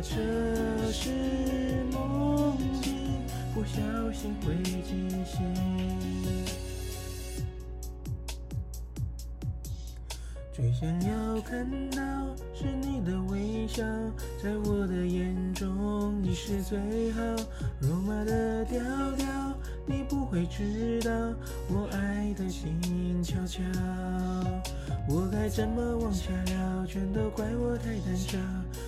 这是梦境，不小心会惊醒。最想要看到是你的微笑，在我的眼中你是最好。肉麻的调调，你不会知道我爱的静悄悄。我该怎么往下聊？全都怪我太胆小，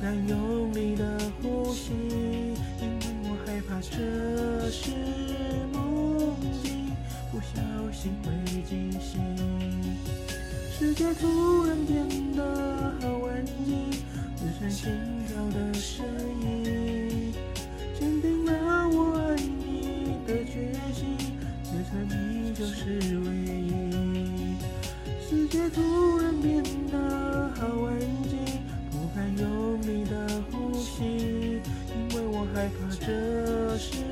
敢用力的呼吸，因为我害怕这是梦境，不小心会惊醒。世界突然变得好安静，只剩心跳的声音，坚定了我爱你的决心。此刻你就是唯一。世界突然变害怕这是